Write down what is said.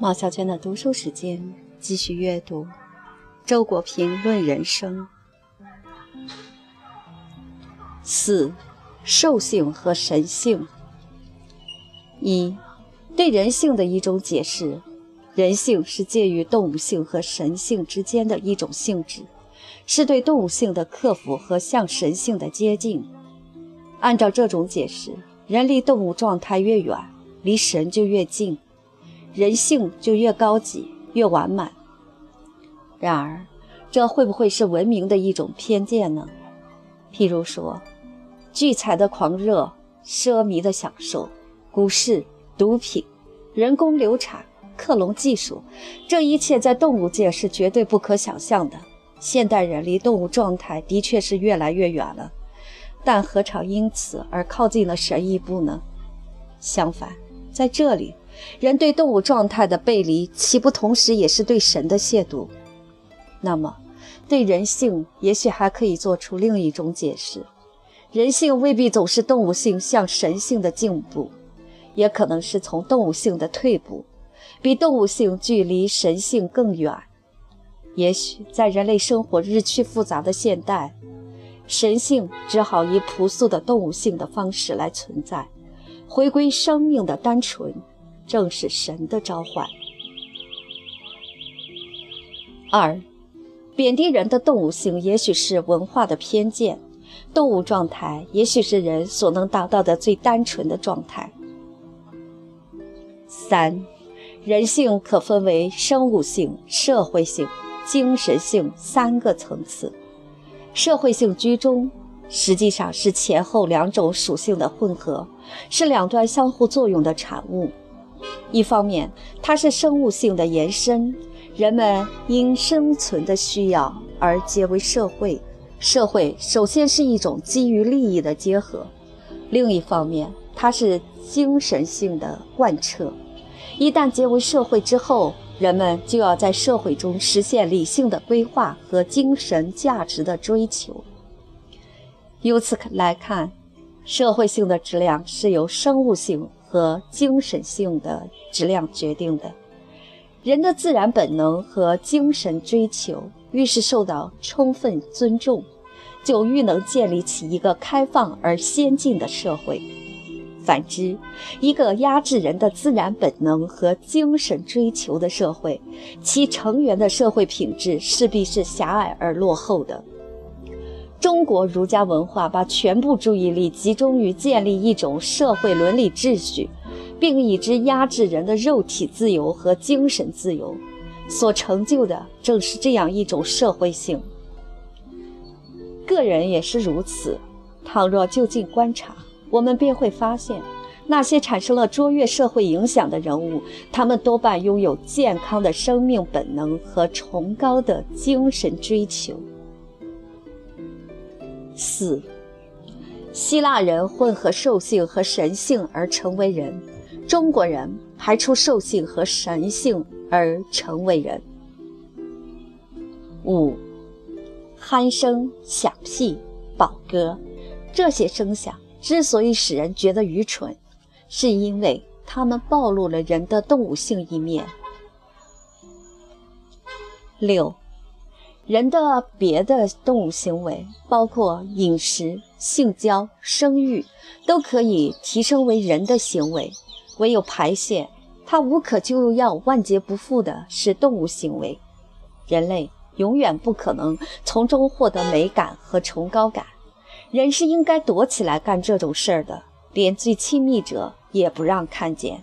毛小娟的读书时间，继续阅读《周国平论人生》四：兽性和神性。一、对人性的一种解释：人性是介于动物性和神性之间的一种性质，是对动物性的克服和向神性的接近。按照这种解释，人离动物状态越远，离神就越近。人性就越高级、越完满。然而，这会不会是文明的一种偏见呢？譬如说，聚财的狂热、奢靡的享受、股市、毒品、人工流产、克隆技术，这一切在动物界是绝对不可想象的。现代人离动物状态的确是越来越远了，但何尝因此而靠近了神一步呢？相反，在这里。人对动物状态的背离，岂不同时也是对神的亵渎？那么，对人性也许还可以做出另一种解释：人性未必总是动物性向神性的进步，也可能是从动物性的退步，比动物性距离神性更远。也许在人类生活日趋复杂的现代，神性只好以朴素的动物性的方式来存在，回归生命的单纯。正是神的召唤。二，贬低人的动物性，也许是文化的偏见。动物状态，也许是人所能达到的最单纯的状态。三，人性可分为生物性、社会性、精神性三个层次。社会性居中，实际上是前后两种属性的混合，是两端相互作用的产物。一方面，它是生物性的延伸，人们因生存的需要而结为社会，社会首先是一种基于利益的结合；另一方面，它是精神性的贯彻，一旦结为社会之后，人们就要在社会中实现理性的规划和精神价值的追求。由此来看，社会性的质量是由生物性。和精神性的质量决定的，人的自然本能和精神追求愈是受到充分尊重，就愈能建立起一个开放而先进的社会。反之，一个压制人的自然本能和精神追求的社会，其成员的社会品质势必是狭隘而落后的。中国儒家文化把全部注意力集中于建立一种社会伦理秩序，并以之压制人的肉体自由和精神自由，所成就的正是这样一种社会性。个人也是如此。倘若就近观察，我们便会发现，那些产生了卓越社会影响的人物，他们多半拥有健康的生命本能和崇高的精神追求。四，希腊人混合兽性和神性而成为人，中国人排除兽性和神性而成为人。五，鼾声、响屁、宝歌，这些声响之所以使人觉得愚蠢，是因为它们暴露了人的动物性一面。六。人的别的动物行为，包括饮食、性交、生育，都可以提升为人的行为；唯有排泄，它无可救药、万劫不复的是动物行为。人类永远不可能从中获得美感和崇高感。人是应该躲起来干这种事儿的，连最亲密者也不让看见。